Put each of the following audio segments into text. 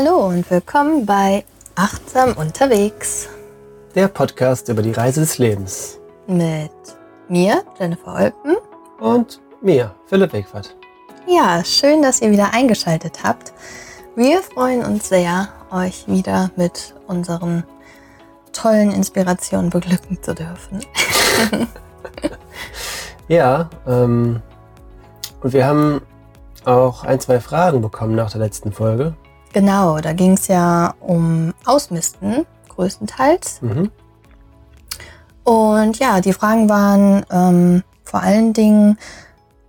Hallo und willkommen bei Achtsam unterwegs Der Podcast über die Reise des Lebens. mit mir, Jennifer Olpen. Und mir, Philipp Wegwart. Ja, schön, dass ihr wieder eingeschaltet habt. Wir freuen uns sehr, euch wieder mit unseren tollen Inspirationen beglücken zu dürfen. Ja, ähm, und wir haben auch ein, zwei Fragen bekommen nach der letzten Folge. Genau, da ging es ja um Ausmisten, größtenteils. Mhm. Und ja, die Fragen waren ähm, vor allen Dingen,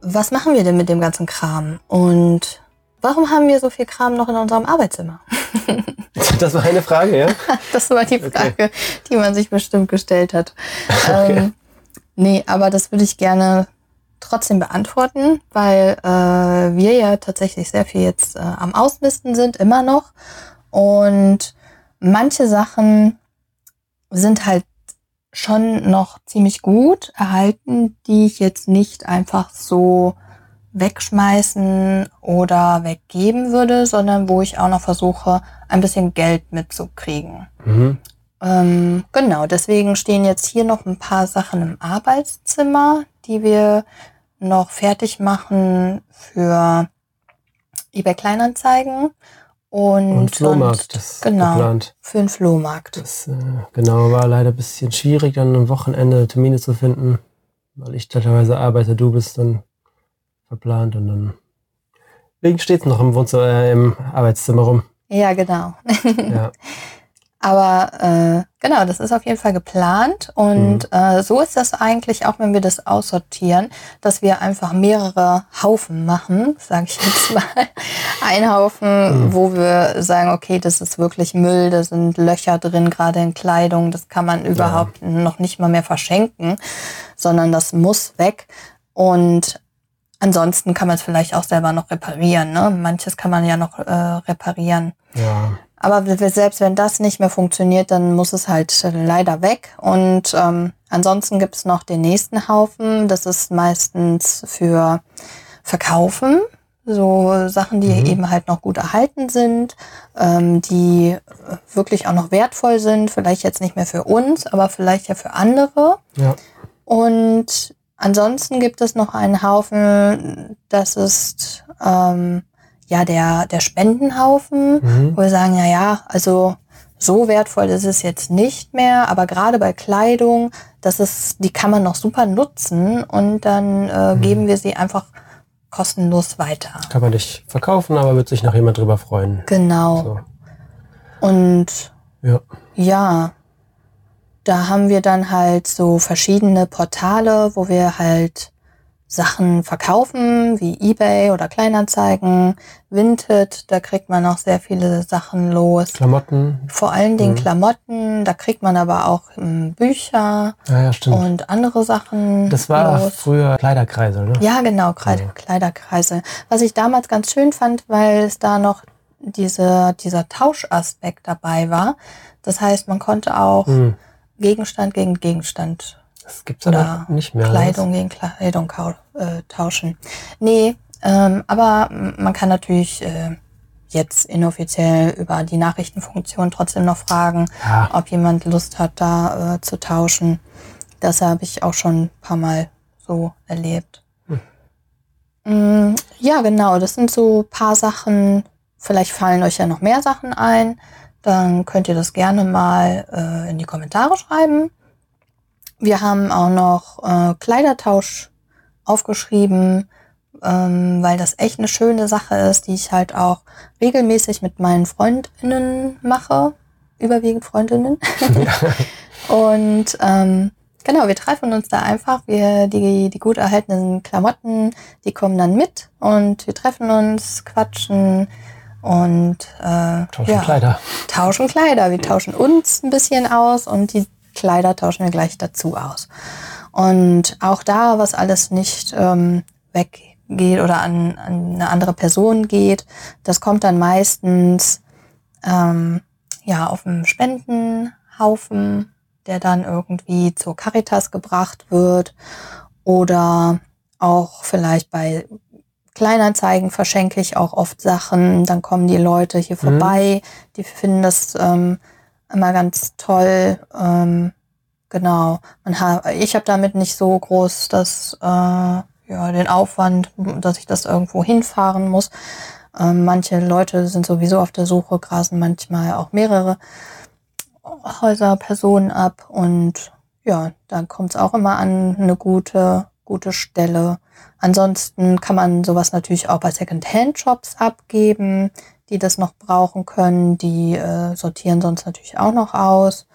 was machen wir denn mit dem ganzen Kram? Und warum haben wir so viel Kram noch in unserem Arbeitszimmer? Das war eine Frage, ja? Das war die Okay. Frage, die man sich bestimmt gestellt hat. Ähm, nee, aber das würde ich gerne trotzdem beantworten, weil äh, wir ja tatsächlich sehr viel jetzt äh, am Ausmisten sind, immer noch. Und manche Sachen sind halt schon noch ziemlich gut erhalten, die ich jetzt nicht einfach so wegschmeißen oder weggeben würde, sondern wo ich auch noch versuche, ein bisschen Geld mitzukriegen. Mhm. Ähm, genau, deswegen stehen jetzt hier noch ein paar Sachen im Arbeitszimmer, die wir noch fertig machen für eBay Kleinanzeigen und, Und Flohmarkt ist genau, geplant. für den Flohmarkt. Das äh, genau war leider ein bisschen schwierig, dann am Wochenende Termine zu finden, weil ich teilweise arbeite, du bist dann verplant und dann. Wegen steht es noch im Wohnzimmer, äh, im Arbeitszimmer rum. Ja, genau. Ja. Aber äh, genau, das ist auf jeden Fall geplant. Und äh, so ist das eigentlich auch, wenn wir das aussortieren, dass wir einfach mehrere Haufen machen, sage ich jetzt mal. Ein Haufen, Mhm. wo wir sagen, okay, das ist wirklich Müll, da sind Löcher drin, gerade in Kleidung, das kann man überhaupt noch nicht mal mehr verschenken, sondern das muss weg. Und ansonsten kann man es vielleicht auch selber noch reparieren. Ne? Manches kann man ja noch äh, reparieren. ja. Aber selbst wenn das nicht mehr funktioniert, dann muss es halt leider weg. Und ähm, ansonsten gibt es noch den nächsten Haufen. Das ist meistens für Verkaufen. So Sachen, die Mhm. eben halt noch gut erhalten sind, ähm, die wirklich auch noch wertvoll sind. Vielleicht jetzt nicht mehr für uns, aber vielleicht ja für andere. Ja. Und ansonsten gibt es noch einen Haufen, das ist ähm, ja der, der Spendenhaufen, Mhm. wo wir sagen, ja, ja, also so wertvoll ist es jetzt nicht mehr, aber gerade bei Kleidung, das ist, die kann man noch super nutzen und dann äh, Mhm. geben wir sie einfach kostenlos weiter. Kann man nicht verkaufen, aber wird sich noch jemand drüber freuen. Genau. So. Und Ja. Ja, da haben wir dann halt so verschiedene Portale, wo wir halt Sachen verkaufen, wie eBay oder Kleinanzeigen, Vinted, da kriegt man auch sehr viele Sachen los. Klamotten. Vor allen Dingen Mhm. Klamotten, da kriegt man aber auch ähm, Bücher Ja, ja, stimmt. und andere Sachen das war los. früher Kleiderkreisel, ne? Ja, genau, Kleid Ja. Kleiderkreise. Was ich damals ganz schön fand, weil es da noch diese, dieser Tauschaspekt dabei war. Das heißt, man konnte auch Hm. Gegenstand gegen Gegenstand Das gibt's aber oder nicht mehr. Kleidung gegen Kleidung äh, tauschen. Nee, ähm, aber man kann natürlich äh, jetzt inoffiziell über die Nachrichtenfunktion trotzdem noch fragen, Ja. ob jemand Lust hat, da äh, zu tauschen. Das habe ich auch schon ein paar Mal so erlebt. Mm, Ja, genau, das sind so ein paar Sachen. Vielleicht fallen euch ja noch mehr Sachen ein. Dann könnt ihr das gerne mal äh, in die Kommentare schreiben. Wir haben auch noch äh, Kleidertausch aufgeschrieben, ähm, weil das echt eine schöne Sache ist, die ich halt auch regelmäßig mit meinen Freundinnen mache. Überwiegend Freundinnen. Und ähm, genau, wir treffen uns da einfach. Wir, die, die gut erhaltenen Klamotten, die kommen dann mit und wir treffen uns, quatschen und äh, Tauschen ja, Kleider. tauschen Kleider. Wir tauschen uns ein bisschen aus und die Kleider tauschen wir gleich dazu aus. Und auch da, was alles nicht ähm, weggeht oder an, an eine andere Person geht, das kommt dann meistens ähm, ja auf dem Spendenhaufen, der dann irgendwie zur Caritas gebracht wird oder auch vielleicht bei Kleinanzeigen verschenke ich auch oft Sachen. Dann kommen die Leute hier Mhm. vorbei, die finden das ähm, immer ganz toll. Ähm, genau. Man ha ich habe damit nicht so groß das, äh, ja, den Aufwand, dass ich das irgendwo hinfahren muss. Ähm, manche Leute sind sowieso auf der Suche, grasen manchmal auch mehrere Häuser, Personen ab und ja, da kommt es auch immer an eine gute, gute Stelle. Ansonsten kann man sowas natürlich auch bei Second-Hand-Shops abgeben, die das noch brauchen können. Die äh, sortieren sonst natürlich auch noch aus.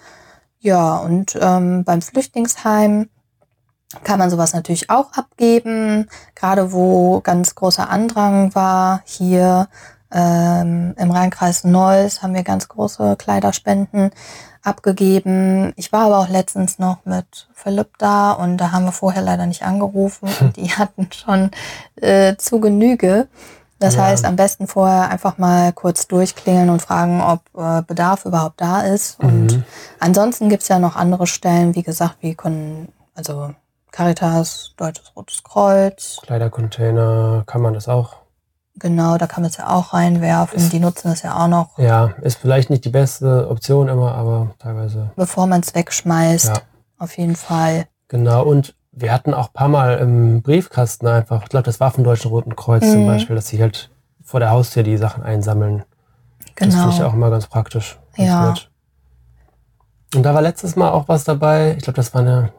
Ja, und ähm, beim Flüchtlingsheim kann man sowas natürlich auch abgeben. Gerade wo ganz großer Andrang war, hier ähm, im Rheinkreis Neuss haben wir ganz große Kleiderspenden abgegeben. Ich war aber auch letztens noch mit Philipp da und da haben wir vorher leider nicht angerufen und die hatten schon äh, zu Genüge. Das Ja. heißt, am besten vorher einfach mal kurz durchklingeln und fragen, ob äh, Bedarf überhaupt da ist. Und Mhm. ansonsten gibt's ja noch andere Stellen, wie gesagt, wie können, also Caritas, Deutsches Rotes Kreuz, Kleidercontainer, kann man das auch? genau, da kann man es ja auch reinwerfen. Die nutzen das ja auch noch, Ja, ist vielleicht nicht die beste Option immer, aber teilweise. bevor man es wegschmeißt. Ja. Auf jeden Fall. Genau, und wir hatten auch ein paar Mal im Briefkasten einfach, ich glaube, das war vom Deutschen Roten Kreuz zum Mhm. Beispiel, dass sie halt vor der Haustür die Sachen einsammeln. Das Genau. finde ich auch immer ganz praktisch. Ganz Ja. nett. Und da war letztes Mal auch was dabei, ich glaube, das war eine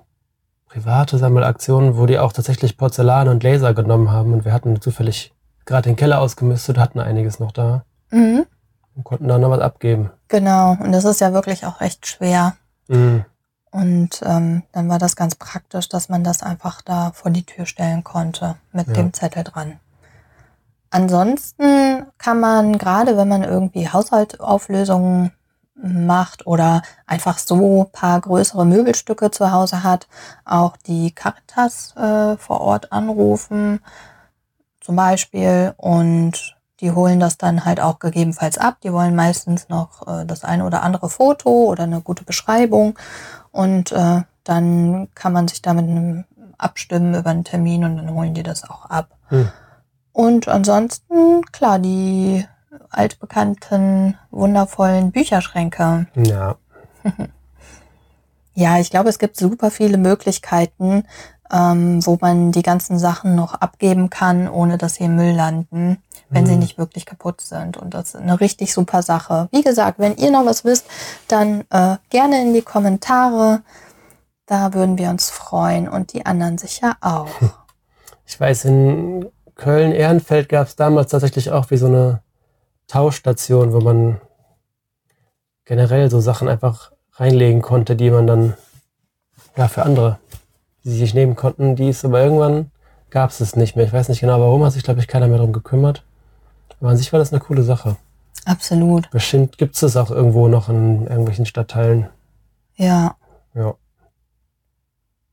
private Sammelaktion, wo die auch tatsächlich Porzellan und Laser genommen haben und wir hatten zufällig gerade den Keller ausgemistet, hatten einiges noch da Mhm. und konnten da noch was abgeben. Genau. Und das ist ja wirklich auch recht schwer. Mhm. Und ähm, dann war das ganz praktisch, dass man das einfach da vor die Tür stellen konnte mit Ja. dem Zettel dran. Ansonsten kann man, gerade wenn man irgendwie Haushaltsauflösungen macht oder einfach so paar größere Möbelstücke zu Hause hat, auch die Caritas äh, vor Ort anrufen zum Beispiel und die holen das dann halt auch gegebenenfalls ab. Die wollen meistens noch äh, das eine oder andere Foto oder eine gute Beschreibung und äh, dann kann man sich da mit einem abstimmen über einen Termin und dann holen die das auch ab. Hm. Und ansonsten, klar, die altbekannten, wundervollen Bücherschränke. Ja, Ja, ich glaube, es gibt super viele Möglichkeiten, ähm, wo man die ganzen Sachen noch abgeben kann, ohne dass sie im Müll landen, wenn sie Mhm. nicht wirklich kaputt sind. Und das ist eine richtig super Sache. Wie gesagt, wenn ihr noch was wisst, dann äh, gerne in die Kommentare. Da würden wir uns freuen und die anderen sicher auch. Ich weiß, in Köln-Ehrenfeld gab es damals tatsächlich auch wie so eine Tauschstation, wo man generell so Sachen einfach reinlegen konnte, die man dann ja für andere, die sich nicht nehmen konnten, die ist aber irgendwann gab es es nicht mehr. Ich weiß nicht genau warum, hat sich glaube ich keiner mehr darum gekümmert. Aber an sich war das eine coole Sache. Absolut. Bestimmt gibt es es auch irgendwo noch in irgendwelchen Stadtteilen. Ja. Ja.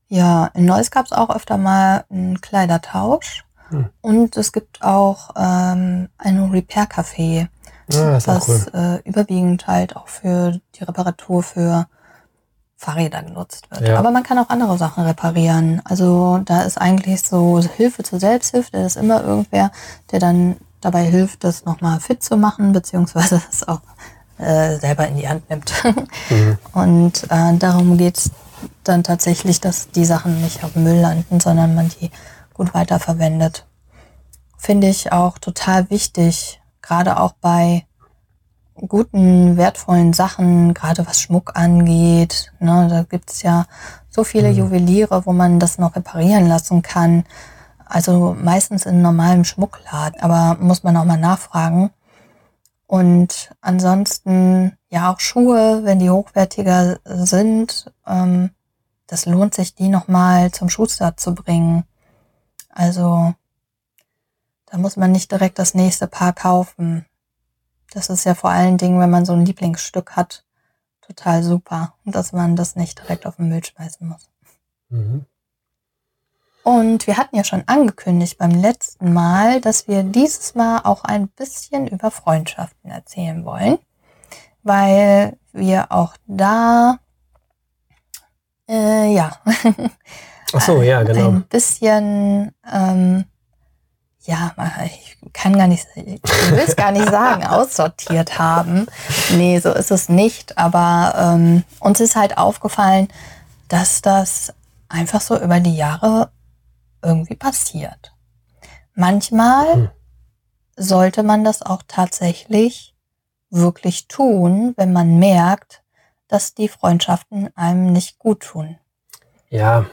Ja, in Neuss gab es auch öfter mal einen Kleidertausch. Hm. Und es gibt auch ähm, ein Repair-Café, Ja, das cool. äh, überwiegend halt auch für die Reparatur für Fahrräder genutzt wird. Ja. Aber man kann auch andere Sachen reparieren. Also da ist eigentlich so Hilfe zur Selbsthilfe. Da ist immer irgendwer, der dann dabei hilft, das nochmal fit zu machen, beziehungsweise es auch äh, selber in die Hand nimmt. Mhm. Und äh, darum geht's dann tatsächlich, dass die Sachen nicht auf Müll landen, sondern man die gut weiterverwendet. Finde ich auch total wichtig, gerade auch bei guten, wertvollen Sachen, gerade was Schmuck angeht. Ne, da gibt's ja so viele Mhm. Juweliere, wo man das noch reparieren lassen kann. Also meistens in normalem Schmuckladen, aber muss man auch mal nachfragen. Und ansonsten ja auch Schuhe, wenn die hochwertiger sind, ähm, das lohnt sich, die nochmal zum Schuster zu bringen. Also da muss man nicht direkt das nächste Paar kaufen. Das ist ja vor allen Dingen, wenn man so ein Lieblingsstück hat, total super, dass man das nicht direkt auf den Müll schmeißen muss. Mhm. Und wir hatten ja schon angekündigt beim letzten Mal, dass wir dieses Mal auch ein bisschen über Freundschaften erzählen wollen, weil wir auch da, äh, ja, Ach so, ja, genau. ein bisschen, ähm, ja, ich kann gar nicht, ich will es gar nicht sagen, aussortiert haben. Nee, so ist es nicht. Aber ähm, uns ist halt aufgefallen, dass das einfach so über die Jahre irgendwie passiert. Manchmal hm. sollte man das auch tatsächlich wirklich tun, wenn man merkt, dass die Freundschaften einem nicht gut tun. Ja.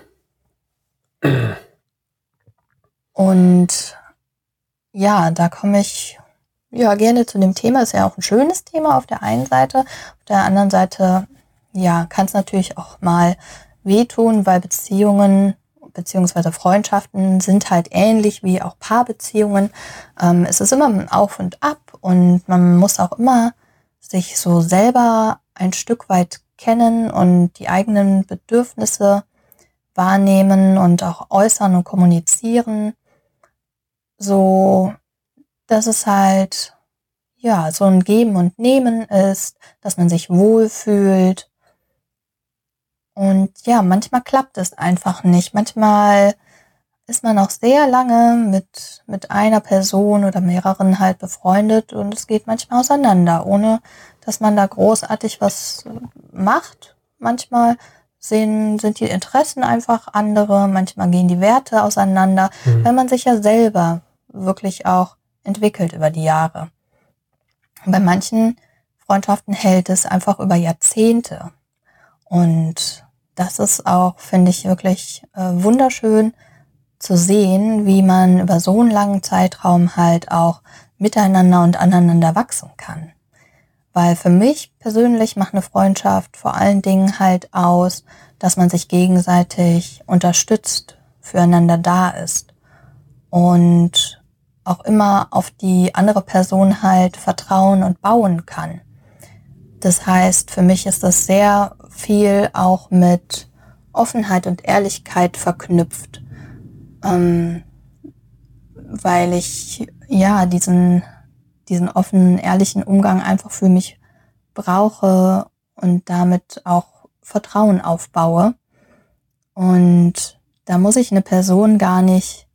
Und ja, da komme ich ja gerne zu dem Thema. Ist ja auch ein schönes Thema auf der einen Seite. Auf der anderen Seite, ja, kann es natürlich auch mal wehtun, weil Beziehungen beziehungsweise Freundschaften sind halt ähnlich wie auch Paarbeziehungen. Ähm, es ist immer ein Auf und Ab und man muss auch immer sich so selber ein Stück weit kennen und die eigenen Bedürfnisse wahrnehmen und auch äußern und kommunizieren so, dass es halt, ja, so ein Geben und Nehmen ist, dass man sich wohlfühlt. Und ja, manchmal klappt es einfach nicht. Manchmal ist man auch sehr lange mit, mit einer Person oder mehreren halt befreundet und es geht manchmal auseinander, ohne dass man da großartig was macht. Manchmal sehen, sind die Interessen einfach andere, manchmal gehen die Werte auseinander, mhm. wenn man sich ja selber wirklich auch entwickelt über die Jahre. bei manchen Freundschaften hält es einfach über Jahrzehnte. Und das ist auch, finde ich, wirklich äh, wunderschön zu sehen, wie man über so einen langen Zeitraum halt auch miteinander und aneinander wachsen kann. Weil für mich persönlich macht eine Freundschaft vor allen Dingen halt aus, dass man sich gegenseitig unterstützt, füreinander da ist. Und auch immer auf die andere Person halt vertrauen und bauen kann. Das heißt, für mich ist das sehr viel auch mit Offenheit und Ehrlichkeit verknüpft, ähm, weil ich ja diesen, diesen offenen, ehrlichen Umgang einfach für mich brauche und damit auch Vertrauen aufbaue. Und da muss ich eine Person gar nicht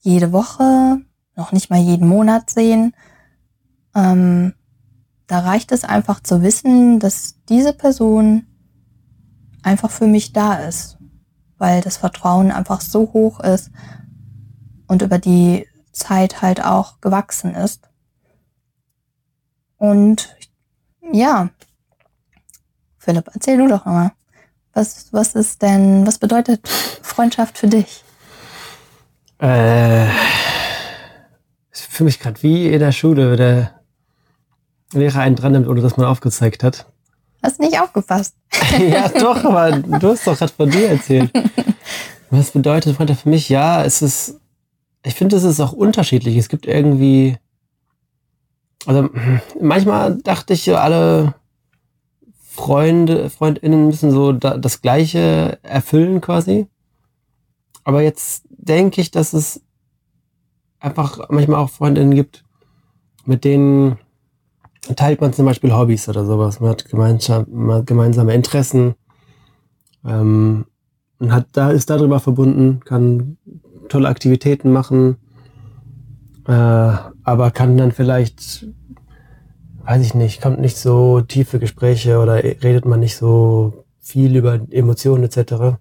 jede Woche noch nicht mal jeden Monat sehen. Ähm, da reicht es einfach zu wissen, dass diese Person einfach für mich da ist, weil das Vertrauen einfach so hoch ist und über die Zeit halt auch gewachsen ist. Und ja, Philipp, erzähl du doch mal. Was, was ist denn, was bedeutet Freundschaft für dich? Äh, für mich gerade wie in der Schule, wenn Lehrer einen dran nimmt, ohne dass man aufgezeigt hat. Hast nicht aufgepasst. ja, doch, aber du hast doch gerade von dir erzählt. Was bedeutet Freundschaft für mich? Ja, es ist, ich finde, es ist auch unterschiedlich. Es gibt irgendwie, also manchmal dachte ich, alle Freunde, Freundinnen müssen so das Gleiche erfüllen quasi. Aber jetzt denke ich, dass es einfach manchmal auch Freundinnen gibt, mit denen teilt man zum Beispiel Hobbys oder sowas. Man hat gemeinsam, gemeinsame Interessen ähm, und hat da ist darüber verbunden, kann tolle Aktivitäten machen, äh, aber kann dann vielleicht, weiß ich nicht, kommt nicht so tiefe Gespräche oder redet man nicht so viel über Emotionen etc.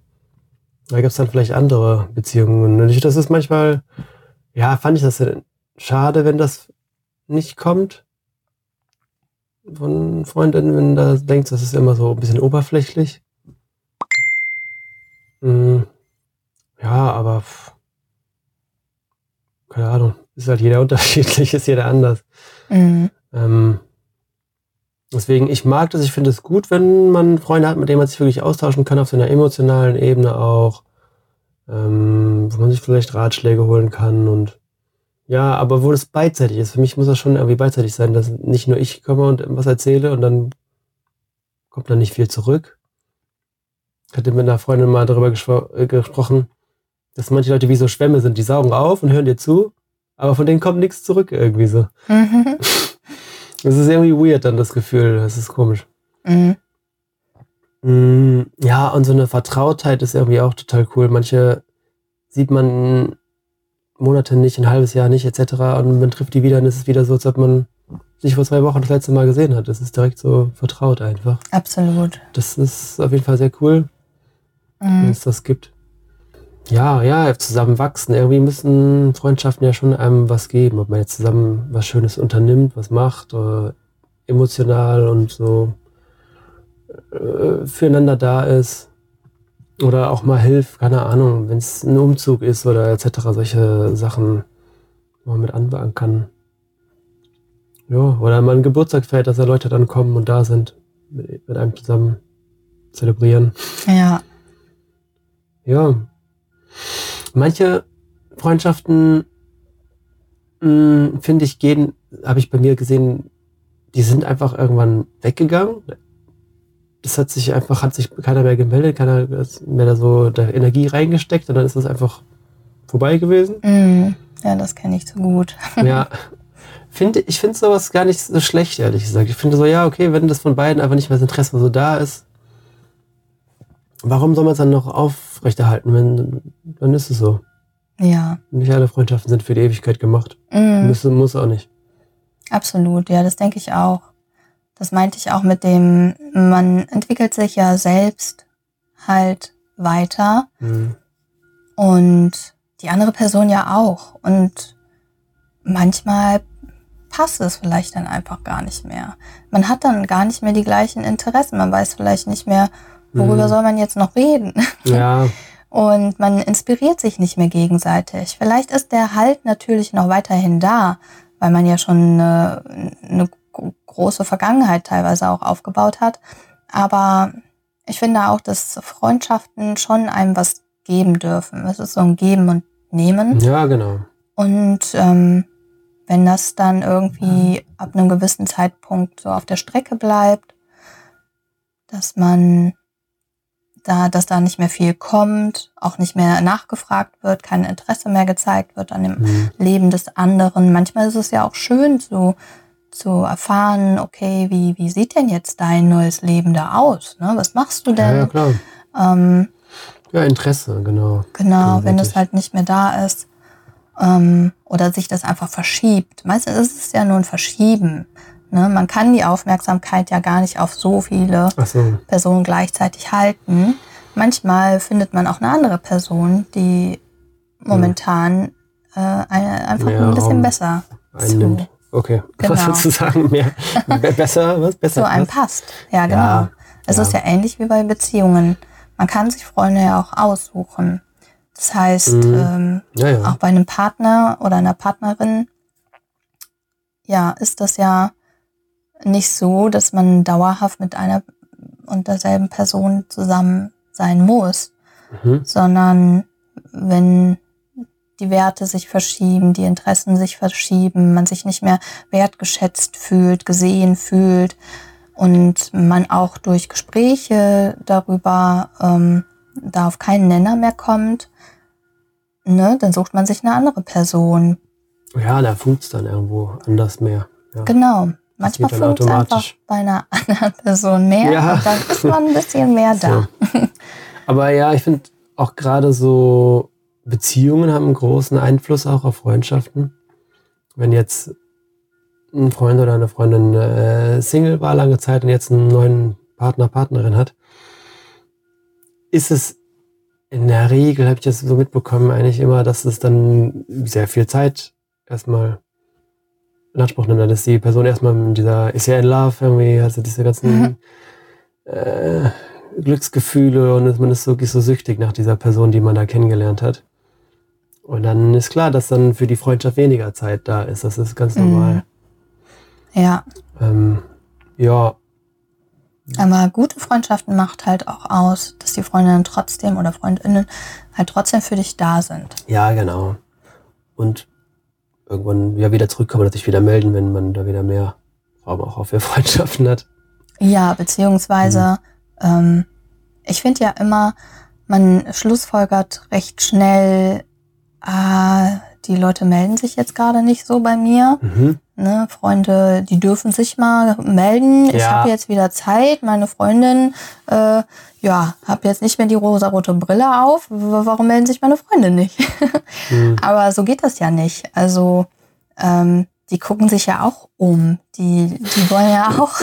Da gibt es dann vielleicht andere Beziehungen. Und ich, das ist manchmal ja, fand ich das schade, wenn das nicht kommt von Freundinnen, wenn da denkst, das ist immer so ein bisschen oberflächlich. Hm, ja, aber pff, keine Ahnung, ist halt jeder unterschiedlich, ist jeder anders. Mhm. Ähm, deswegen, ich mag das, ich finde es gut, wenn man Freunde hat, mit denen man sich wirklich austauschen kann, auf so einer emotionalen Ebene auch ähm, wo man sich vielleicht Ratschläge holen kann und ja, aber wo das beidseitig ist. Für mich muss das schon irgendwie beidseitig sein, dass nicht nur ich komme und was erzähle und dann kommt dann nicht viel zurück. Ich hatte mit einer Freundin mal darüber äh, gesprochen, dass manche Leute wie so Schwämme sind, die saugen auf und hören dir zu, aber von denen kommt nichts zurück irgendwie so. Mhm. Das ist irgendwie weird dann das Gefühl, das ist komisch. Mhm. Mm, ja, und so eine Vertrautheit ist irgendwie auch total cool. Manche sieht man Monate nicht, ein halbes Jahr nicht, etc. Und man trifft die wieder und es ist wieder so, als ob man sich vor zwei Wochen das letzte Mal gesehen hat. Das ist direkt so vertraut einfach. Absolut. Das ist auf jeden Fall sehr cool, wenn Mhm. es das gibt. Ja, ja, zusammen wachsen. Irgendwie müssen Freundschaften ja schon einem was geben. Ob man jetzt zusammen was Schönes unternimmt, was macht, oder emotional und so äh, füreinander da ist. Oder auch mal hilft, keine Ahnung, wenn es ein Umzug ist oder etc. Solche Sachen, wo man mit anbauen kann. Ja, oder mal einen Geburtstag feiert, dass da Leute dann kommen und da sind, mit, mit einem zusammen zelebrieren. Ja. Ja. Manche Freundschaften, mh, finde ich, gehen, habe ich bei mir gesehen, die sind einfach irgendwann weggegangen. Das hat sich einfach, hat sich keiner mehr gemeldet, keiner mehr da so da Energie reingesteckt und dann ist es einfach vorbei gewesen. Mhm. Ja, das kenne ich so gut. Ja. Finde, ich finde sowas gar nicht so schlecht, ehrlich gesagt. Ich finde so, ja, okay, wenn das von beiden einfach nicht mehr das Interesse so da ist, warum soll man es dann noch aufrechterhalten, wenn, dann ist es so. Ja. Nicht alle Freundschaften sind für die Ewigkeit gemacht. Mhm. Müssen, muss auch nicht. Absolut, ja, das denke ich auch. Das meinte ich auch mit dem, man entwickelt sich ja selbst halt weiter Mhm. und die andere Person ja auch. Und manchmal passt es vielleicht dann einfach gar nicht mehr. Man hat dann gar nicht mehr die gleichen Interessen. Man weiß vielleicht nicht mehr, worüber Mhm. soll man jetzt noch reden. Ja, Und man inspiriert sich nicht mehr gegenseitig. Vielleicht ist der Halt natürlich noch weiterhin da, weil man ja schon eine, eine große Vergangenheit teilweise auch aufgebaut hat. Aber ich finde auch, dass Freundschaften schon einem was geben dürfen. Es ist so ein Geben und Nehmen. ja, genau. Und ähm, wenn das dann irgendwie ab einem gewissen Zeitpunkt so auf der Strecke bleibt, dass man da, dass da nicht mehr viel kommt, auch nicht mehr nachgefragt wird, kein Interesse mehr gezeigt wird an dem Mhm. Leben des anderen. Manchmal ist es ja auch schön zu, zu erfahren, okay, wie, wie sieht denn jetzt dein neues Leben da aus? Ne? Was machst du Ja, denn? ja, klar. ähm, Ja, Interesse, genau. Genau, wenn das Gegenseitig. halt nicht mehr da ist ähm, oder sich das einfach verschiebt. Meistens ist es ja nur ein Verschieben. Ne? Man kann die Aufmerksamkeit ja gar nicht auf so viele so. Personen gleichzeitig halten. Manchmal findet man auch eine andere Person, die momentan äh, eine, einfach Mehr ein bisschen besser Einnimmt. zu, Okay. Genau. Was würdest du sagen? Mehr, be- besser, was? Besser zu einem passt? Ja, genau. Ja, es ja. ist ja ähnlich wie bei Beziehungen. Man kann sich Freunde ja auch aussuchen. Das heißt, Mhm. ähm, ja. auch bei einem Partner oder einer Partnerin, ja, ist das ja nicht so, dass man dauerhaft mit einer und derselben Person zusammen sein muss, Mhm. sondern wenn die Werte sich verschieben, die Interessen sich verschieben, man sich nicht mehr wertgeschätzt fühlt, gesehen fühlt und man auch durch Gespräche darüber ähm, da auf keinen Nenner mehr kommt, ne, dann sucht man sich eine andere Person. Ja, da funkt's dann irgendwo anders mehr. Ja. Genau. Manchmal funkt es einfach bei einer anderen Person mehr Ja. und dann ist man ein bisschen mehr da. So. Aber ja, ich finde auch gerade so Beziehungen haben einen großen Einfluss auch auf Freundschaften. Wenn jetzt ein Freund oder eine Freundin äh, Single war lange Zeit und jetzt einen neuen Partner, Partnerin hat, ist es in der Regel, habe ich das so mitbekommen, eigentlich immer, dass es dann sehr viel Zeit erstmal in Anspruch nimmt, dass die Person erstmal in dieser, ist ja in Love irgendwie, also diese ganzen Mhm. äh, Glücksgefühle und man ist wirklich so süchtig nach dieser Person, die man da kennengelernt hat. Und dann ist klar, dass dann für die Freundschaft weniger Zeit da ist. Das ist ganz Mhm. normal. Ja, Ähm, ja, aber gute Freundschaften macht halt auch aus, dass die Freundinnen trotzdem oder Freundinnen halt trotzdem für dich da sind. ja, genau. Und irgendwann ja wieder zurückkommen und sich wieder melden, wenn man da wieder mehr Raum auch für Freundschaften hat. Ja, beziehungsweise, ähm, ich finde ja immer, man schlussfolgert recht schnell, ah, die Leute melden sich jetzt gerade nicht so bei mir. Mhm. Ne, Freunde, die dürfen sich mal melden. Ich Ja. habe jetzt wieder Zeit. Meine Freundin, äh, ja, habe jetzt nicht mehr die rosarote Brille auf. Warum melden sich meine Freunde nicht? Hm. Aber so geht das ja nicht. Also ähm, die gucken sich ja auch um. Die, die wollen ja auch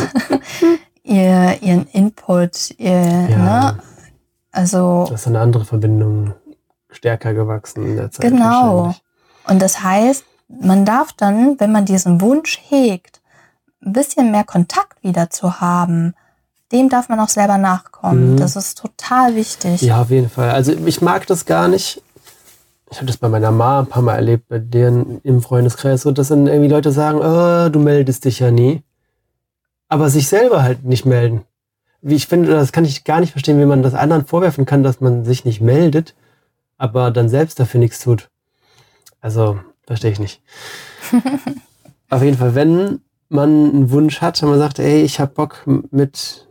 ihr, ihren Input. Ihr, Ja. ne? Also Das ist eine andere Verbindung stärker gewachsen in der Zeit. Genau. Und das heißt, man darf dann, wenn man diesen Wunsch hegt, ein bisschen mehr Kontakt wieder zu haben, dem darf man auch selber nachkommen. Mhm. Das ist total wichtig. Ja, auf jeden Fall. Also ich mag das gar nicht. Ich habe das bei meiner Mama ein paar Mal erlebt, bei deren im Freundeskreis, so dass dann irgendwie Leute sagen, oh, du meldest dich ja nie. Aber sich selber halt nicht melden. Wie ich finde, das kann ich gar nicht verstehen, wie man das anderen vorwerfen kann, dass man sich nicht meldet, aber dann selbst dafür nichts tut. Also, verstehe ich nicht. Auf jeden Fall, wenn man einen Wunsch hat und man sagt, ey, ich habe Bock mit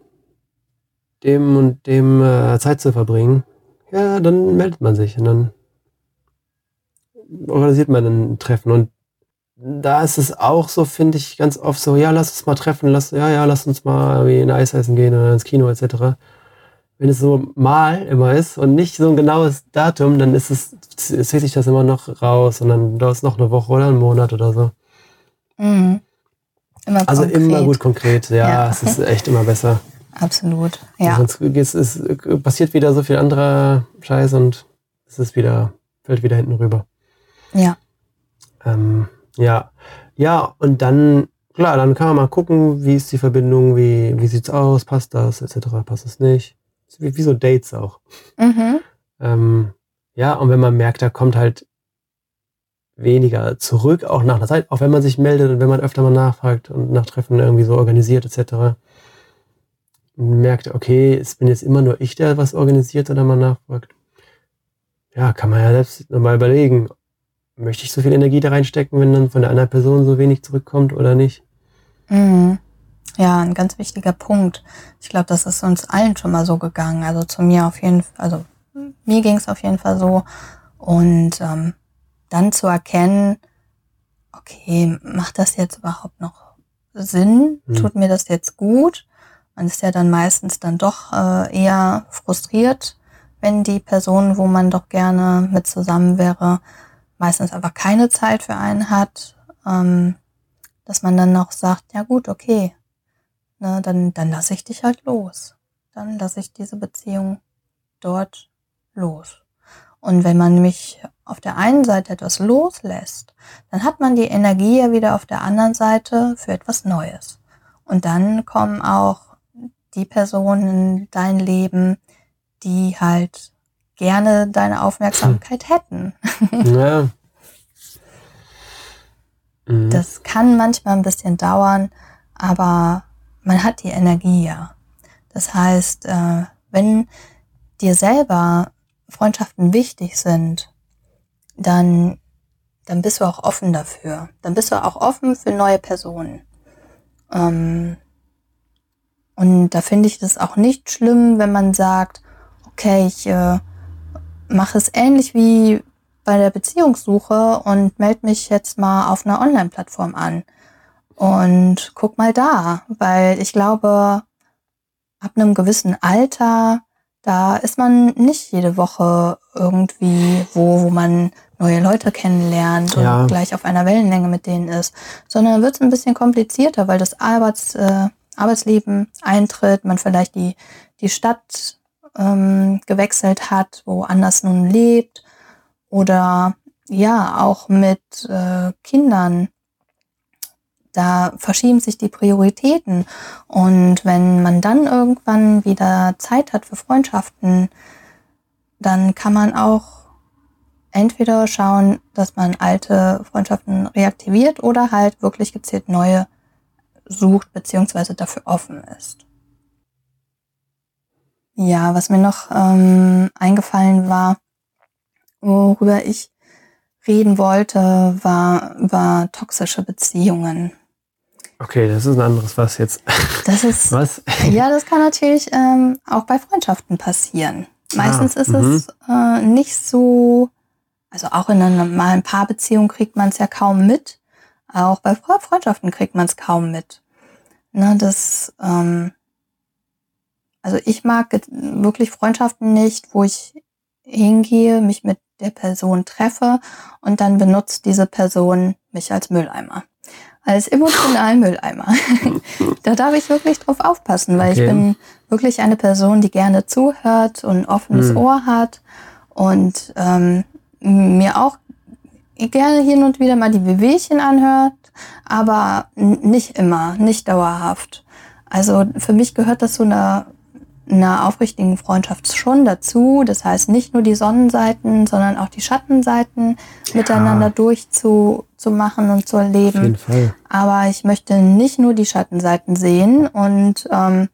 dem und dem äh, Zeit zu verbringen, ja, dann meldet man sich und dann organisiert man ein Treffen. Und da ist es auch so, finde ich, ganz oft so, ja, lass uns mal treffen, lass, ja, ja, lass uns mal irgendwie in Eis essen gehen oder ins Kino etc. Wenn es so mal immer ist und nicht so ein genaues Datum, dann ist es, zieht sich das immer noch raus und dann dauert es noch eine Woche oder einen Monat oder so. Mhm. Immer Also konkret. immer gut konkret, ja, Ja. es ist echt immer besser. Absolut. Ja. Sonst geht's, es passiert wieder so viel anderer Scheiß und es ist wieder, fällt wieder hinten rüber. Ja. Ähm, ja. Ja, und dann, klar, dann kann man mal gucken, wie ist die Verbindung, wie, wie sieht's aus, passt das, etc., passt es nicht. Wie, wie so Dates auch. Mhm. Ähm, ja, und wenn man merkt, da kommt halt weniger zurück, auch nach einer Zeit, auch wenn man sich meldet und wenn man öfter mal nachfragt und nach Treffen irgendwie so organisiert, etc., und merkt, okay, es bin jetzt immer nur ich, der was organisiert oder mal nachfragt. Ja, kann man ja selbst nochmal überlegen, möchte ich so viel Energie da reinstecken, wenn dann von der anderen Person so wenig zurückkommt oder nicht? Mhm. Ja, ein ganz wichtiger Punkt. Ich glaube, das ist uns allen schon mal so gegangen. Also zu mir auf jeden Fall, also mir ging es auf jeden Fall so. Und ähm, dann zu erkennen, okay, macht das jetzt überhaupt noch Sinn? Hm. Tut mir das jetzt gut? Man ist ja dann meistens dann doch äh, eher frustriert, wenn die Person, wo man doch gerne mit zusammen wäre, meistens einfach keine Zeit für einen hat. Ähm, dass man dann noch sagt, ja gut, okay, ne, dann, dann lasse ich dich halt los. Dann lasse ich diese Beziehung dort los. Und wenn man nämlich auf der einen Seite etwas loslässt, dann hat man die Energie ja wieder auf der anderen Seite für etwas Neues. Und dann kommen auch die Personen in dein Leben, die halt gerne deine Aufmerksamkeit hätten. Ja. Mhm. Das kann manchmal ein bisschen dauern, aber man hat die Energie ja. Das heißt, äh, wenn dir selber Freundschaften wichtig sind, dann, dann bist du auch offen dafür. Dann bist du auch offen für neue Personen. Ähm, und da finde ich das auch nicht schlimm, wenn man sagt, okay, ich äh, mache es ähnlich wie bei der Beziehungssuche und melde mich jetzt mal auf einer Online-Plattform an und guck mal da, weil ich glaube, ab einem gewissen Alter, da ist man nicht jede Woche irgendwie wo, wo man neue Leute kennenlernt und Ja. gleich auf einer Wellenlänge mit denen ist, sondern wird es ein bisschen komplizierter, weil das Arbeits, äh, Arbeitsleben eintritt, man vielleicht die, die Stadt ähm, gewechselt hat, woanders nun lebt oder ja, auch mit äh, Kindern. Da verschieben sich die Prioritäten. Und wenn man dann irgendwann wieder Zeit hat für Freundschaften, dann kann man auch entweder schauen, dass man alte Freundschaften reaktiviert oder halt wirklich gezielt neue sucht beziehungsweise dafür offen ist. Ja, was mir noch ähm, eingefallen war, worüber ich reden wollte, war über toxische Beziehungen. Okay, das ist ein anderes Was jetzt. Das ist, Was? ja, das kann natürlich ähm, auch bei Freundschaften passieren. Meistens Ah, ist mhm. es äh, nicht so, also auch in einer normalen Paarbeziehung kriegt man es ja kaum mit, auch bei Freundschaften kriegt man es kaum mit. Ne, das, ähm, also ich mag wirklich Freundschaften nicht, wo ich hingehe, mich mit der Person treffe und dann benutzt diese Person mich als Mülleimer. Als emotionalen Mülleimer. da darf ich wirklich drauf aufpassen, weil okay. ich bin wirklich eine Person, die gerne zuhört und ein offenes hm. Ohr hat und ähm, mir auch gerne hin und wieder mal die Wehwehchen anhört, aber nicht immer, nicht dauerhaft. Also für mich gehört das zu einer, einer aufrichtigen Freundschaft schon dazu. Das heißt nicht nur die Sonnenseiten, sondern auch die Schattenseiten ja. miteinander durchzumachen und zu erleben. Auf jeden Fall. Aber ich möchte nicht nur die Schattenseiten sehen und ähm,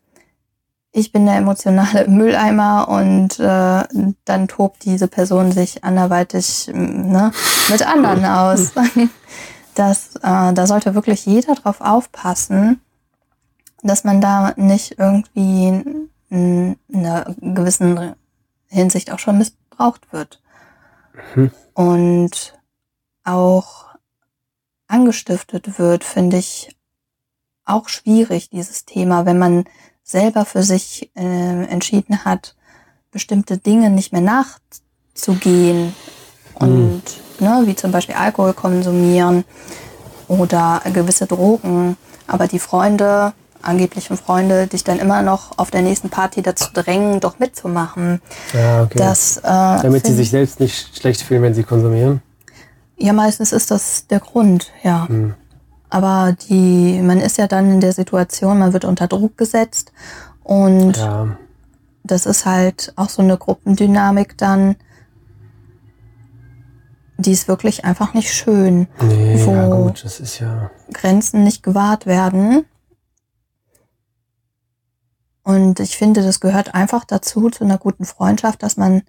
ich bin der emotionale Mülleimer und äh, dann tobt diese Person sich anderweitig ne, mit anderen aus. Das, äh, da sollte wirklich jeder drauf aufpassen, dass man da nicht irgendwie in einer gewissen Hinsicht auch schon missbraucht wird. Mhm. Und auch angestiftet wird, finde ich auch schwierig, dieses Thema, wenn man selber für sich äh, entschieden hat, bestimmte Dinge nicht mehr nachzugehen und mhm. ne, wie zum Beispiel Alkohol konsumieren oder gewisse Drogen, aber die Freunde, angeblichen Freunde, dich dann immer noch auf der nächsten Party dazu drängen, doch mitzumachen. Ja, okay. Das, äh, Damit sie sich selbst nicht schlecht fühlen, wenn sie konsumieren? Ja, meistens ist das der Grund, ja. Mhm. Aber die, man ist ja dann in der Situation, man wird unter Druck gesetzt und ja. das ist halt auch so eine Gruppendynamik dann, die ist wirklich einfach nicht schön. Nee, wo ja gut, das ist ja. Grenzen nicht gewahrt werden. Und ich finde, das gehört einfach dazu, zu einer guten Freundschaft, dass man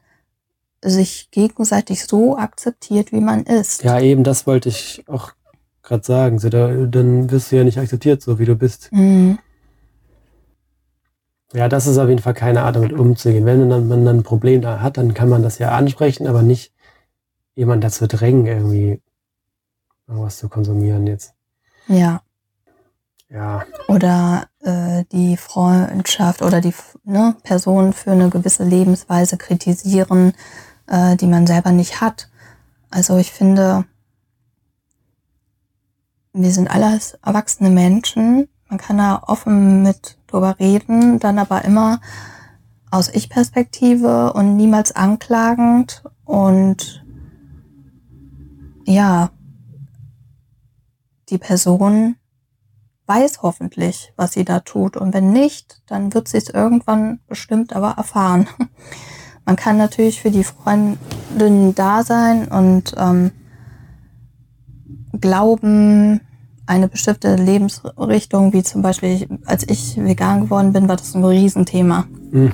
sich gegenseitig so akzeptiert, wie man ist. Ja, eben, das wollte ich auch gerade sagen. So, da, dann wirst du ja nicht akzeptiert, so wie du bist. Mhm. Ja, das ist auf jeden Fall keine Art, damit umzugehen. Wenn man dann, ein Problem da hat, dann kann man das ja ansprechen, aber nicht jemand dazu drängen, irgendwie irgendwas zu konsumieren jetzt. Ja. Ja. Oder äh, die Freundschaft oder die ne, Person für eine gewisse Lebensweise kritisieren, äh, die man selber nicht hat. Also ich finde, wir sind alles erwachsene Menschen. Man kann da offen mit drüber reden, dann aber immer aus Ich-Perspektive und niemals anklagend und ja, die Person weiß hoffentlich, was sie da tut. Und wenn nicht, dann wird sie es irgendwann bestimmt aber erfahren. Man kann natürlich für die Freundin da sein und ähm, glauben, eine bestimmte Lebensrichtung, wie zum Beispiel, als ich vegan geworden bin, war das ein Riesenthema. Mhm.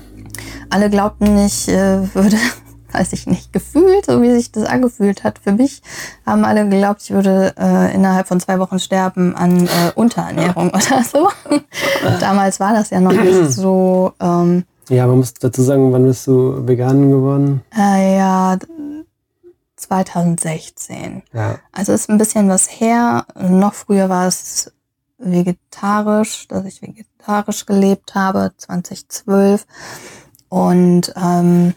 Alle glaubten, ich äh, würde, weiß ich nicht, gefühlt, so wie sich das angefühlt hat. Für mich haben alle geglaubt, ich würde äh, innerhalb von zwei Wochen sterben an äh, Unterernährung oder so. Damals war das ja noch nicht so. Ähm, ja, man muss dazu sagen, wann bist du vegan geworden? Äh, ja, 2016. Ja. Also ist ein bisschen was her. Noch früher war es vegetarisch, dass ich vegetarisch gelebt habe, 2012. Und ähm,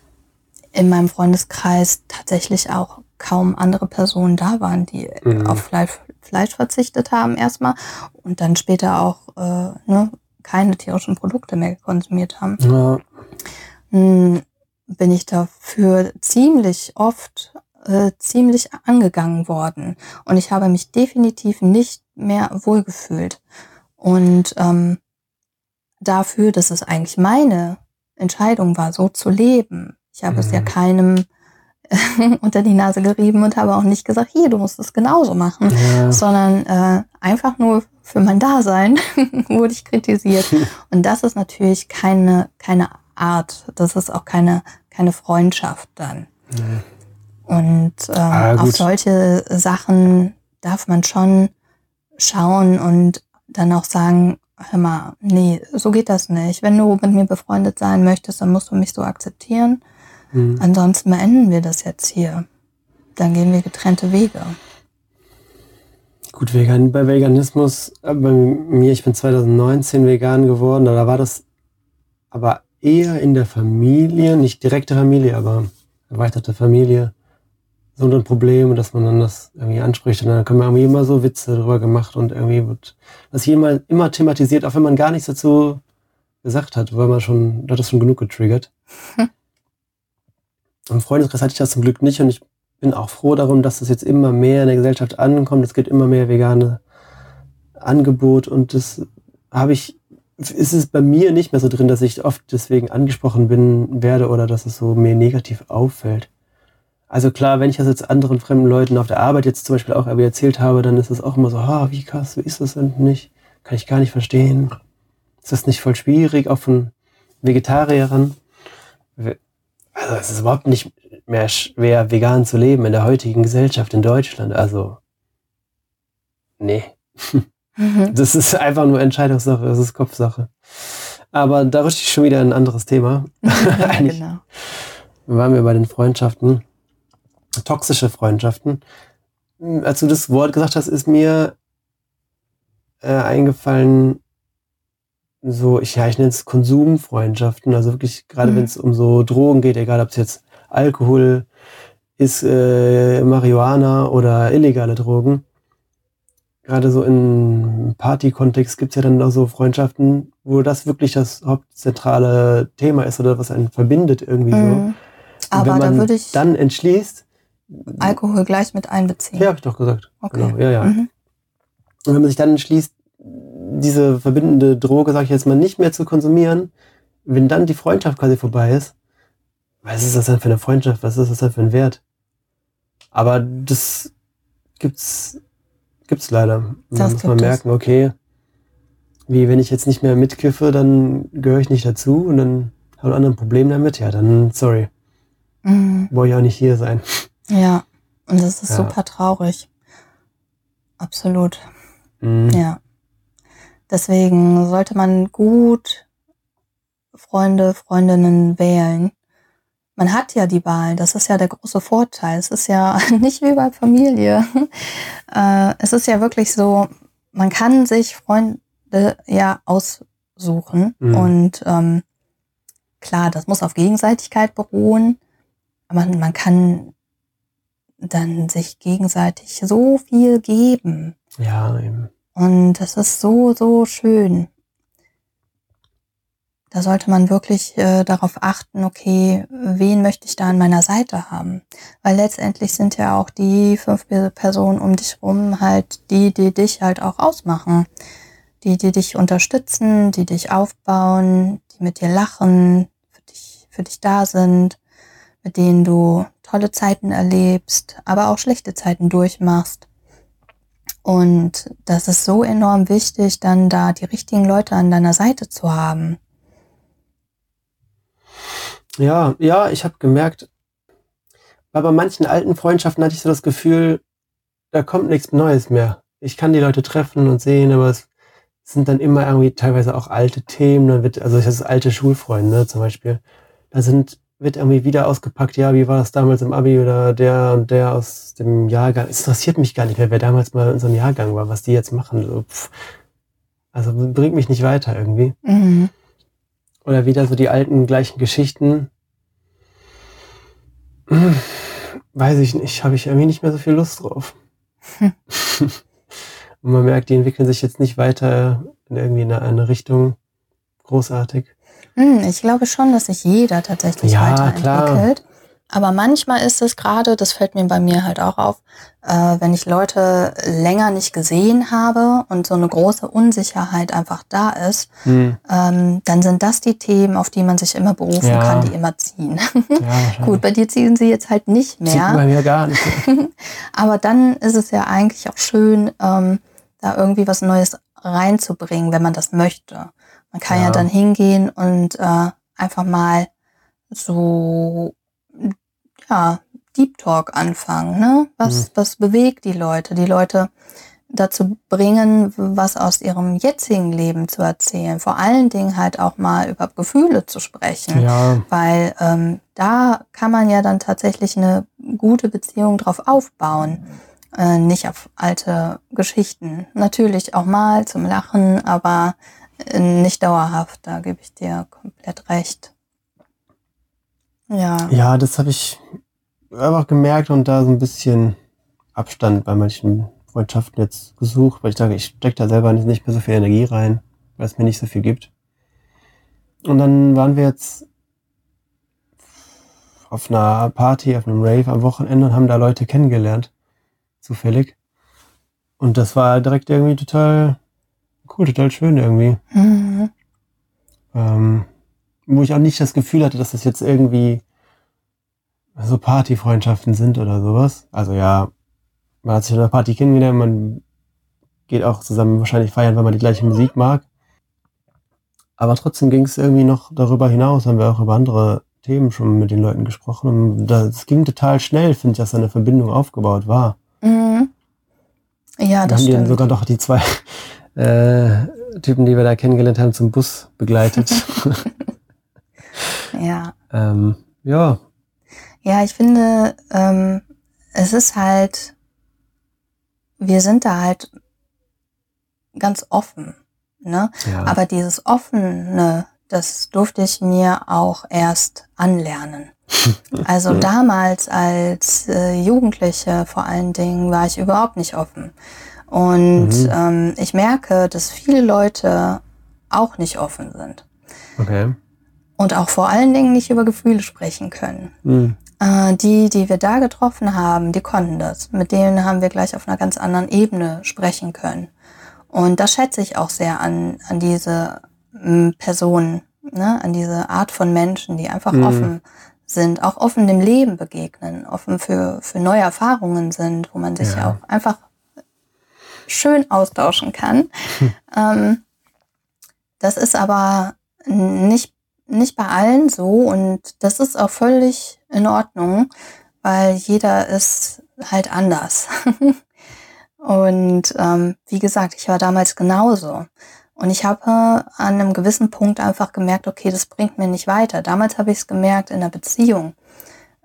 in meinem Freundeskreis tatsächlich auch kaum andere Personen da waren, die mhm. auf Fleisch, Fleisch verzichtet haben erstmal und dann später auch äh, ne, keine tierischen Produkte mehr konsumiert haben. Ja. Hm, bin ich dafür ziemlich oft äh, ziemlich angegangen worden und ich habe mich definitiv nicht mehr wohlgefühlt. Und ähm, dafür, dass es eigentlich meine Entscheidung war, so zu leben. Ich habe mhm. es ja mhm. keinem unter die Nase gerieben und habe auch nicht gesagt, hier, du musst es genauso machen, ja. sondern äh, einfach nur für mein Dasein wurde ich kritisiert. Und das ist natürlich keine, keine Art, das ist auch keine, keine Freundschaft dann. Mhm. Und ähm, ah, auf solche Sachen darf man schon schauen und dann auch sagen, hör mal, nee, so geht das nicht. Wenn du mit mir befreundet sein möchtest, dann musst du mich so akzeptieren. Mhm. Ansonsten beenden wir das jetzt hier. Dann gehen wir getrennte Wege. Gut, vegan, bei Veganismus, äh, bei mir, ich bin 2019 vegan geworden, da war das aber eher in der Familie, nicht direkte Familie, aber erweiterte Familie, so ein Problem, dass man dann das irgendwie anspricht. Und dann können wir irgendwie immer so Witze darüber gemacht und irgendwie wird das jemand immer thematisiert, auch wenn man gar nichts dazu gesagt hat, weil man schon, da hat das schon genug getriggert. Hm. Im Freundeskreis hatte ich das zum Glück nicht und ich bin auch froh darum, dass das jetzt immer mehr in der Gesellschaft ankommt. Es gibt immer mehr vegane Angebot und das habe ich, ist es bei mir nicht mehr so drin, dass ich oft deswegen angesprochen bin, werde oder dass es so mir negativ auffällt. Also klar, wenn ich das jetzt anderen fremden Leuten auf der Arbeit jetzt zum Beispiel auch erzählt habe, dann ist es auch immer so, ah, wie krass, wie ist das denn nicht? Kann ich gar nicht verstehen. Ist das nicht voll schwierig, auch von Vegetariern? Also es ist überhaupt nicht mehr schwer, vegan zu leben in der heutigen Gesellschaft in Deutschland. Also, nee. Mhm. Das ist einfach nur Entscheidungssache, das ist Kopfsache. Aber da rutsche ich schon wieder ein anderes Thema. Ja, genau. waren wir bei den Freundschaften toxische Freundschaften. Hm, als du das Wort gesagt hast, ist mir äh, eingefallen, so, ich, ja, ich nenne es Konsumfreundschaften, also wirklich, gerade mhm. wenn es um so Drogen geht, egal ob es jetzt Alkohol ist, äh, Marihuana oder illegale Drogen. Gerade so im Party-Kontext gibt es ja dann auch so Freundschaften, wo das wirklich das hauptzentrale Thema ist oder was einen verbindet irgendwie mhm. so. Aber wenn man da würde ich dann entschließt, Alkohol gleich mit einbeziehen. Ja, habe ich doch gesagt. Okay. Genau. Ja, ja. Mhm. Und wenn man sich dann entschließt, diese verbindende Droge, sage ich jetzt mal, nicht mehr zu konsumieren, wenn dann die Freundschaft quasi vorbei ist, was ist das denn für eine Freundschaft? Was ist das denn für ein Wert? Aber das gibt's, gibt's leider. Da muss man merken, okay, wie wenn ich jetzt nicht mehr mitkiffe, dann gehöre ich nicht dazu und dann habe ich ein anderes Problem damit, ja, dann sorry. Mhm. Wollte ich auch nicht hier sein. Ja, und das ist ja. super traurig. Absolut. Mhm. Ja. Deswegen sollte man gut Freunde, Freundinnen wählen. Man hat ja die Wahl, das ist ja der große Vorteil. Es ist ja nicht wie bei Familie. Äh, es ist ja wirklich so, man kann sich Freunde ja aussuchen. Mhm. Und ähm, klar, das muss auf Gegenseitigkeit beruhen. Aber man kann dann sich gegenseitig so viel geben. Ja, eben. Und das ist so, so schön. Da sollte man wirklich äh, darauf achten, okay, wen möchte ich da an meiner Seite haben? Weil letztendlich sind ja auch die fünf Personen um dich rum halt die, die dich halt auch ausmachen. Die, die dich unterstützen, die dich aufbauen, die mit dir lachen, für dich, für dich da sind, mit denen du tolle Zeiten erlebst, aber auch schlechte Zeiten durchmachst. Und das ist so enorm wichtig, dann da die richtigen Leute an deiner Seite zu haben. Ja, ja, ich habe gemerkt, weil bei manchen alten Freundschaften hatte ich so das Gefühl, da kommt nichts Neues mehr. Ich kann die Leute treffen und sehen, aber es sind dann immer irgendwie teilweise auch alte Themen. Dann wird, also ich das alte Schulfreunde zum Beispiel. Da sind wird irgendwie wieder ausgepackt, ja, wie war das damals im Abi oder der und der aus dem Jahrgang. Es interessiert mich gar nicht mehr, wer damals mal in unserem Jahrgang war, was die jetzt machen. So, also bringt mich nicht weiter irgendwie. Mhm. Oder wieder so die alten gleichen Geschichten. Hm, weiß ich nicht, habe ich irgendwie nicht mehr so viel Lust drauf. Hm. und man merkt, die entwickeln sich jetzt nicht weiter in irgendwie in eine Richtung großartig. Hm, ich glaube schon, dass sich jeder tatsächlich ja, weiterentwickelt. Klar. Aber manchmal ist es gerade, das fällt mir bei mir halt auch auf, äh, wenn ich Leute länger nicht gesehen habe und so eine große Unsicherheit einfach da ist, hm. ähm, dann sind das die Themen, auf die man sich immer berufen ja. kann, die immer ziehen. Ja, Gut, bei dir ziehen sie jetzt halt nicht mehr. Zieht bei mir gar nicht. Aber dann ist es ja eigentlich auch schön, ähm, da irgendwie was Neues reinzubringen, wenn man das möchte. Man kann ja, ja dann hingehen und äh, einfach mal so, ja, Deep Talk anfangen. Ne? Was, mhm. was bewegt die Leute? Die Leute dazu bringen, was aus ihrem jetzigen Leben zu erzählen. Vor allen Dingen halt auch mal über Gefühle zu sprechen. Ja. Weil ähm, da kann man ja dann tatsächlich eine gute Beziehung drauf aufbauen. äh, nicht auf alte Geschichten. Natürlich auch mal zum Lachen, aber nicht dauerhaft. Da gebe ich dir komplett recht. Ja. Ja, das habe ich einfach gemerkt und da so ein bisschen Abstand bei manchen Freundschaften jetzt gesucht, weil ich sage, ich stecke da selber nicht mehr so viel Energie rein, weil es mir nicht so viel gibt. Und dann waren wir jetzt auf einer Party, auf einem Rave am Wochenende und haben da Leute kennengelernt. Zufällig. Und das war direkt irgendwie total cool, total schön irgendwie. Mhm. Ähm, wo ich auch nicht das Gefühl hatte, dass das jetzt irgendwie so Partyfreundschaften sind oder sowas. Also ja, man hat sich an einer Party kennengelernt, man geht auch zusammen wahrscheinlich feiern, weil man die gleiche Musik mag. Aber trotzdem ging es irgendwie noch darüber hinaus, haben wir auch über andere Themen schon mit den Leuten gesprochen. Und das ging total schnell, finde ich, dass da eine Verbindung aufgebaut war. Mhm. Ja, das haben stimmt. die dann sogar noch die zwei äh, Typen, die wir da kennengelernt haben, zum Bus begleitet. ja. Ähm, ja. Ja, ich finde, ähm, es ist halt, wir sind da halt ganz offen. Ne? Ja. Aber dieses Offene, das durfte ich mir auch erst anlernen. Also damals als äh, Jugendliche vor allen Dingen war ich überhaupt nicht offen. Und mhm. ähm, ich merke, dass viele Leute auch nicht offen sind. Okay. Und auch vor allen Dingen nicht über Gefühle sprechen können. Mhm. Äh, die, die wir da getroffen haben, die konnten das. Mit denen haben wir gleich auf einer ganz anderen Ebene sprechen können. Und das schätze ich auch sehr an, an diese m, Personen, ne? an diese Art von Menschen, die einfach mhm. offen sind, auch offen dem Leben begegnen, offen für, für neue Erfahrungen sind, wo man sich ja. auch einfach schön austauschen kann. Hm. Ähm, das ist aber nicht, nicht bei allen so und das ist auch völlig in Ordnung, weil jeder ist halt anders. und ähm, wie gesagt, ich war damals genauso. Und ich habe an einem gewissen Punkt einfach gemerkt, okay, das bringt mir nicht weiter. Damals habe ich es gemerkt in der Beziehung.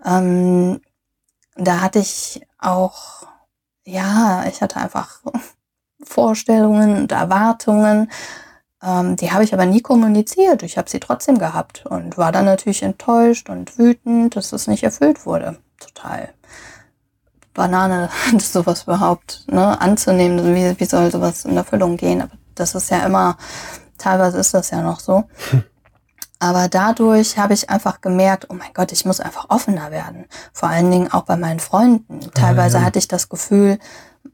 Ähm, da hatte ich auch, ja, ich hatte einfach Vorstellungen und Erwartungen. Ähm, die habe ich aber nie kommuniziert. Ich habe sie trotzdem gehabt und war dann natürlich enttäuscht und wütend, dass es nicht erfüllt wurde. Total Banane, sowas überhaupt ne, anzunehmen. Wie, wie soll sowas in Erfüllung gehen? Aber das ist ja immer, teilweise ist das ja noch so. Aber dadurch habe ich einfach gemerkt, oh mein Gott, ich muss einfach offener werden. Vor allen Dingen auch bei meinen Freunden. Teilweise ah, ja. hatte ich das Gefühl,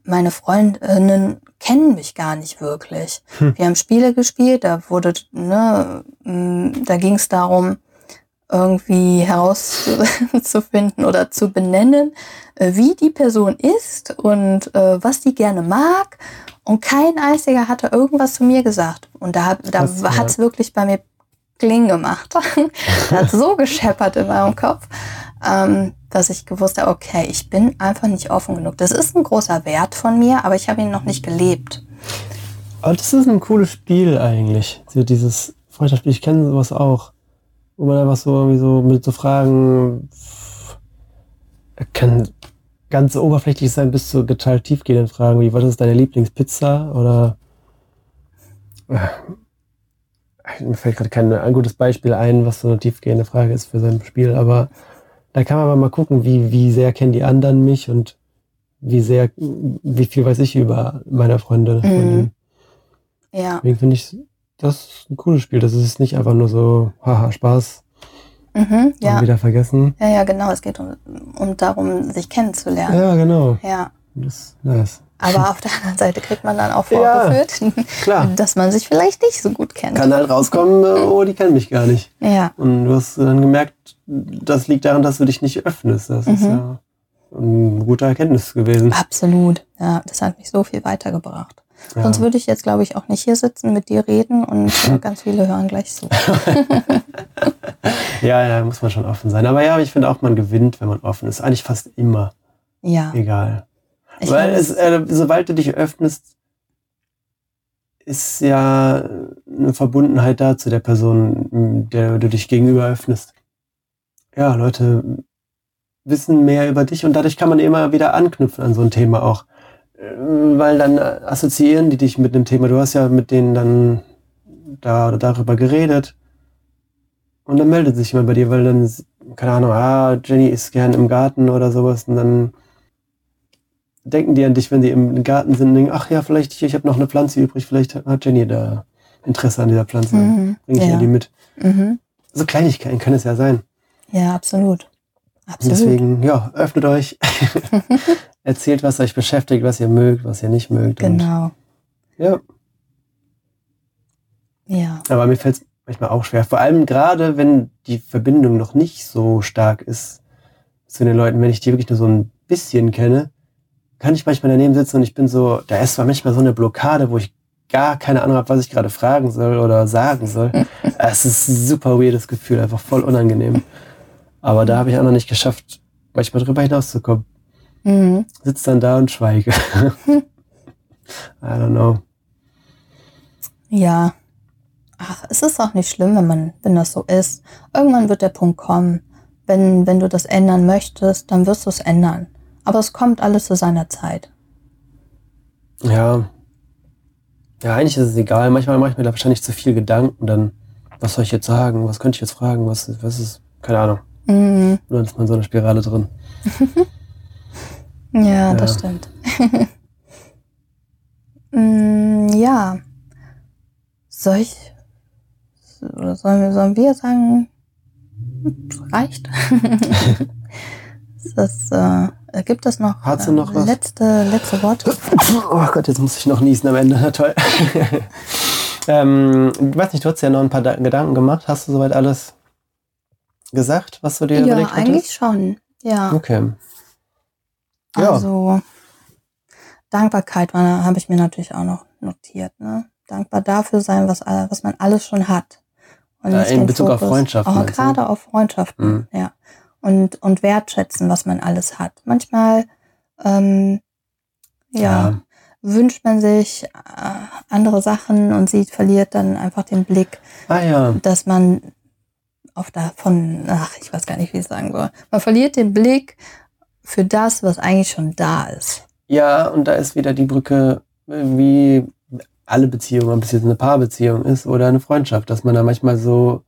meine Freundinnen kennen mich gar nicht wirklich. Hm. Wir haben Spiele gespielt, da wurde, ne, da ging es darum, irgendwie herauszufinden oder zu benennen, äh, wie die Person ist und äh, was die gerne mag. Und kein einziger hatte irgendwas zu mir gesagt. Und da, da hat es wirklich bei mir Kling gemacht. da hat so gescheppert in meinem Kopf, ähm, dass ich gewusst habe, okay, ich bin einfach nicht offen genug. Das ist ein großer Wert von mir, aber ich habe ihn noch nicht gelebt. Aber das ist ein cooles Spiel eigentlich. So dieses Freundschaftsspiel, ich kenne sowas auch. Wo man einfach so irgendwie so mit so Fragen kann ganz oberflächlich sein bis zu total tiefgehenden Fragen wie, was ist deine Lieblingspizza? Oder mir fällt gerade kein ein gutes Beispiel ein, was so eine tiefgehende Frage ist für so ein Spiel, aber da kann man aber mal gucken, wie, wie sehr kennen die anderen mich und wie sehr, wie viel weiß ich über meine Freunde. Mhm. Ja. Deswegen finde ich das ein cooles Spiel. Das ist nicht einfach nur so, haha, Spaß, Mhm, ja. Wieder vergessen. Ja, ja, genau. Es geht um, um darum, sich kennenzulernen. Ja, genau. Ja. Das ist nice. Aber auf der anderen Seite kriegt man dann auch vorgeführt, ja, dass man sich vielleicht nicht so gut kennt. Kann halt rauskommen, oh, die kennen mich gar nicht. Ja. Und du hast dann gemerkt, das liegt daran, dass du dich nicht öffnest. Das mhm. ist ja eine gute Erkenntnis gewesen. Absolut. Ja, das hat mich so viel weitergebracht. Ja. Sonst würde ich jetzt, glaube ich, auch nicht hier sitzen, mit dir reden und ganz viele hören gleich zu. ja, ja, muss man schon offen sein. Aber ja, ich finde auch, man gewinnt, wenn man offen ist. Eigentlich fast immer. Ja. Egal. Ich Weil es, äh, sobald du dich öffnest, ist ja eine Verbundenheit da zu der Person, der du dich gegenüber öffnest. Ja, Leute wissen mehr über dich und dadurch kann man immer wieder anknüpfen an so ein Thema auch. Äh, weil dann assoziieren die dich mit einem Thema. Du hast ja mit denen dann da oder darüber geredet. Und dann meldet sich jemand bei dir, weil dann, keine Ahnung, ah, Jenny ist gern im Garten oder sowas. Und dann denken die an dich, wenn sie im Garten sind und denken, ach ja, vielleicht, ich, ich habe noch eine Pflanze übrig, vielleicht hat Jenny da Interesse an dieser Pflanze. Mhm. Bring ich ja. die mit. Mhm. So Kleinigkeiten können es ja sein. Ja, absolut. absolut. Deswegen, ja, öffnet euch. Erzählt, was euch beschäftigt, was ihr mögt, was ihr nicht mögt. Genau. Und, ja. Ja. Aber mir fällt es manchmal auch schwer. Vor allem gerade, wenn die Verbindung noch nicht so stark ist zu den Leuten, wenn ich die wirklich nur so ein bisschen kenne, kann ich manchmal daneben sitzen und ich bin so, da ist zwar manchmal so eine Blockade, wo ich gar keine Ahnung habe, was ich gerade fragen soll oder sagen soll. es ist ein super weirdes Gefühl, einfach voll unangenehm. Aber da habe ich auch noch nicht geschafft, manchmal drüber hinauszukommen. Mhm. Sitz dann da und schweige. I don't know. Ja. Ach, es ist auch nicht schlimm, wenn man, wenn das so ist. Irgendwann wird der Punkt kommen. Wenn, wenn du das ändern möchtest, dann wirst du es ändern. Aber es kommt alles zu seiner Zeit. Ja. Ja, eigentlich ist es egal. Manchmal mache ich mir da wahrscheinlich zu viel Gedanken. Dann, was soll ich jetzt sagen? Was könnte ich jetzt fragen? Was, was ist, keine Ahnung. Mhm. Und dann ist man so eine Spirale drin. ja, ja, das stimmt. mm, ja. Soll ich, oder sollen wir, sollen wir sagen, reicht? das, äh, äh, gibt es noch, Hat sie noch äh, letzte, letzte Worte? Oh Gott, jetzt muss ich noch niesen am Ende. Na toll. ähm, ich weiß nicht, du hast ja noch ein paar Gedanken gemacht. Hast du soweit alles gesagt, was du dir ja, überlegt hast? Ja, eigentlich schon. Ja. Okay. Ja. Also Dankbarkeit habe ich mir natürlich auch noch notiert. Ne? Dankbar dafür sein, was, was man alles schon hat. Und ja, in Bezug Fokus, auf Freundschaften. Auch gerade auf Freundschaften, mhm. ja und, und wertschätzen, was man alles hat. Manchmal ähm, ja, ja, wünscht man sich äh, andere Sachen und sieht, verliert dann einfach den Blick, ah, ja. dass man auf davon, ach, ich weiß gar nicht, wie ich sagen soll. Man verliert den Blick für das, was eigentlich schon da ist. Ja, und da ist wieder die Brücke, wie alle Beziehungen, ob es jetzt eine Paarbeziehung ist oder eine Freundschaft, dass man da manchmal so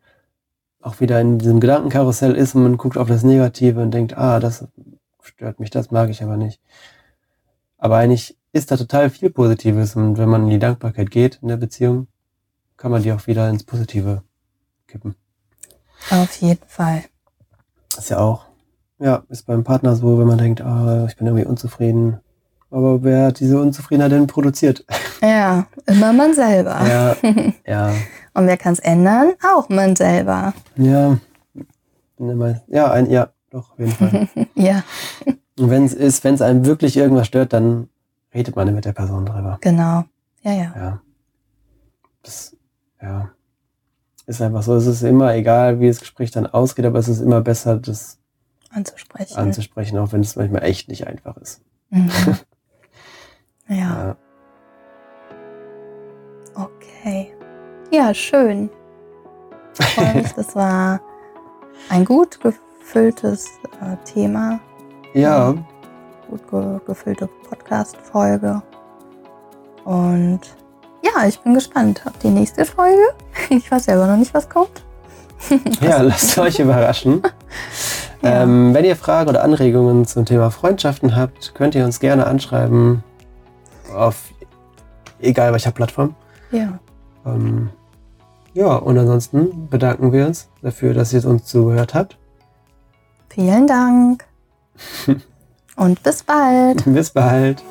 auch wieder in diesem Gedankenkarussell ist und man guckt auf das Negative und denkt, ah, das stört mich, das mag ich aber nicht. Aber eigentlich ist da total viel Positives und wenn man in die Dankbarkeit geht in der Beziehung, kann man die auch wieder ins Positive kippen. Auf jeden Fall. ist ja auch, ja, ist beim Partner so, wenn man denkt, ah, ich bin irgendwie unzufrieden. Aber wer hat diese Unzufriedenheit denn produziert? Ja, immer man selber. Ja, ja. Und wer kann es ändern? Auch man selber. Ja. Ja, ein, ja, doch, auf jeden Fall. ja. Und wenn es ist, wenn es einem wirklich irgendwas stört, dann redet man mit der Person drüber. Genau. Ja, ja. Ja. Das, ja. Ist einfach so. Es ist immer egal, wie das Gespräch dann ausgeht, aber es ist immer besser, das anzusprechen. Anzusprechen, auch wenn es manchmal echt nicht einfach ist. Mhm. ja. ja. Okay. Ja, schön. Mich, das war ein gut gefülltes äh, Thema. Ja. Gut ge gefüllte Podcast-Folge. Und ja, ich bin gespannt auf die nächste Folge. Ich weiß selber noch nicht, was kommt. ja, lasst euch überraschen. ja. ähm, wenn ihr Fragen oder Anregungen zum Thema Freundschaften habt, könnt ihr uns gerne anschreiben auf egal welcher Plattform. Ja. Ähm, ja, und ansonsten bedanken wir uns dafür, dass ihr uns zugehört habt. Vielen Dank. und bis bald. Bis bald.